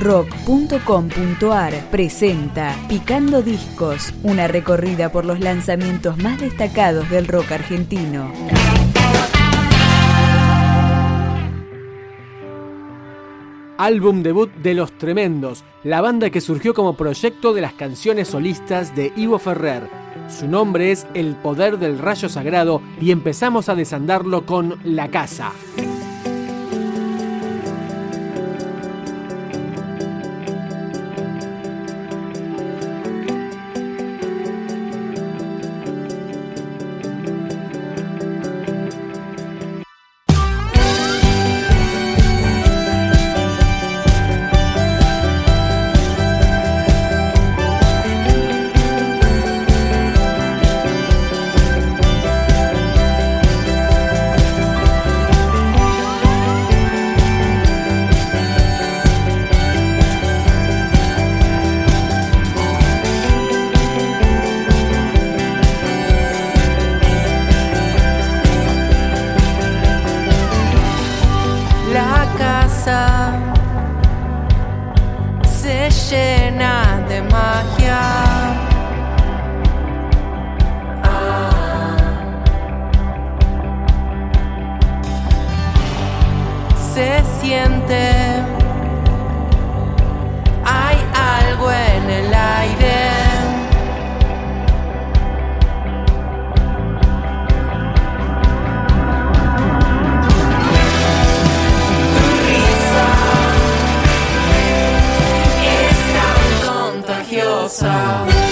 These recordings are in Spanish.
rock.com.ar presenta Picando Discos, una recorrida por los lanzamientos más destacados del rock argentino. Álbum debut de Los Tremendos, la banda que surgió como proyecto de las canciones solistas de Ivo Ferrer. Su nombre es El Poder del Rayo Sagrado y empezamos a desandarlo con La Casa. nossa.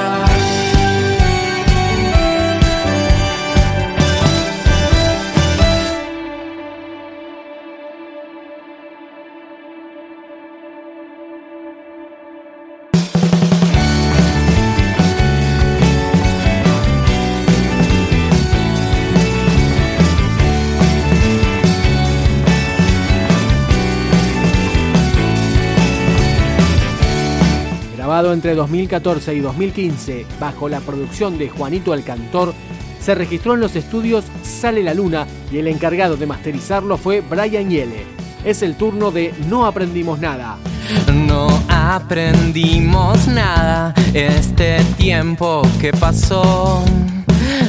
sky. Grabado entre 2014 y 2015 bajo la producción de Juanito Alcantor, se registró en los estudios Sale la Luna y el encargado de masterizarlo fue Brian Yele. Es el turno de No Aprendimos Nada. No aprendimos nada este tiempo que pasó.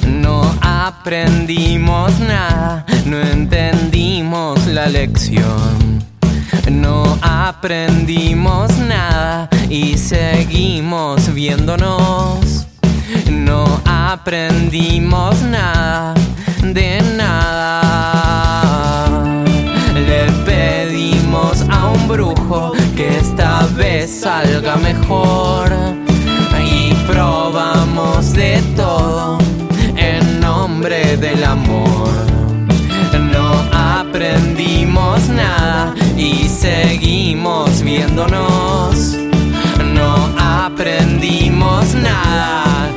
No aprendimos nada, no entendimos la lección. No aprendimos nada y seguimos viéndonos. No aprendimos nada de nada. Le pedimos a un brujo que esta vez salga mejor. Y probamos de todo en nombre del amor. No aprendimos nada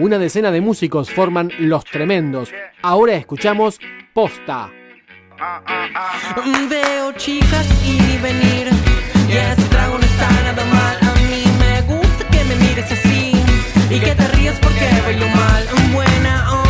Una decena de músicos forman Los Tremendos. Ahora escuchamos Posta. Veo chicas y venir, y ese trago no está nada mal. A mí me gusta que me mires así y que te rías porque bailo mal. Buena onda.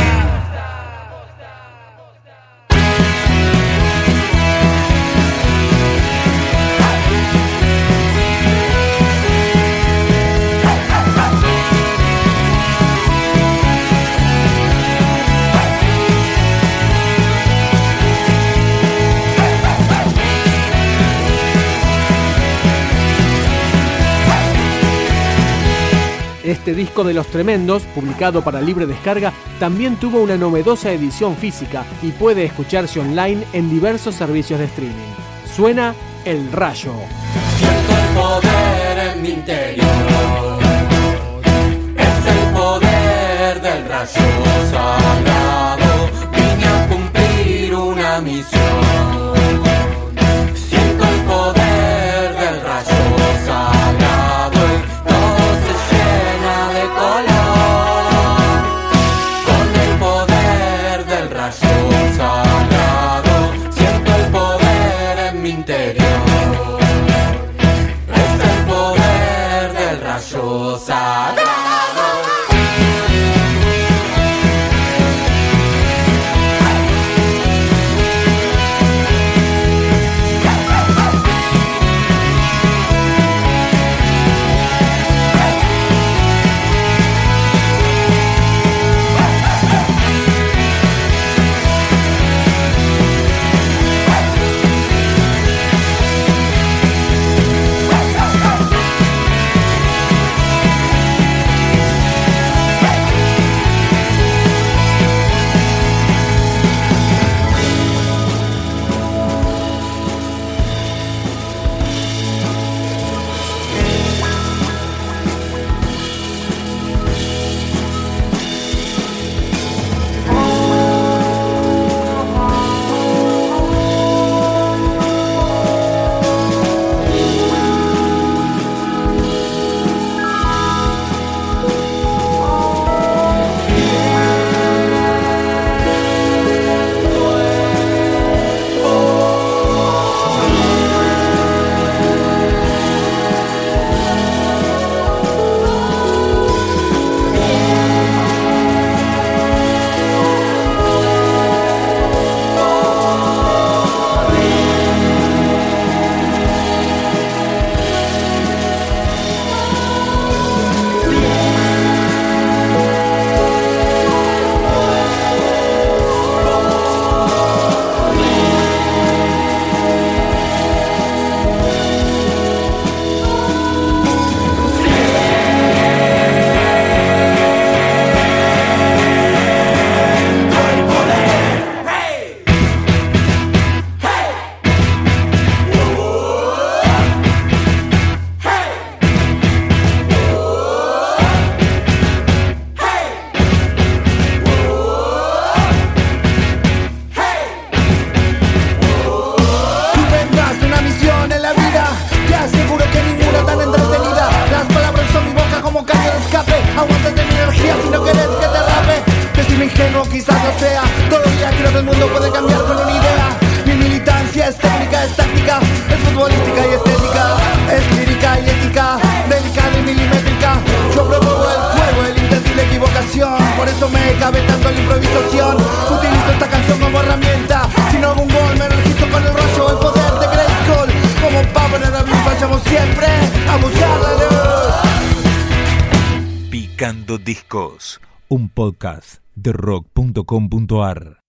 Este disco de Los Tremendos, publicado para libre descarga, también tuvo una novedosa edición física y puede escucharse online en diversos servicios de streaming. Suena El Rayo. Siento el poder en mi interior. Es el poder del rayo. Futbolística y estética, es lírica y ética, delicada y milimétrica. Yo propongo el fuego, el intento y la equivocación, por eso me cabe tanto la improvisación. Utilizo esta canción como herramienta, si no hago un gol me registro con el rollo, el poder de Grayskull. Como Pablo en el vayamos siempre a buscar la luz. Picando Discos, un podcast de rock.com.ar.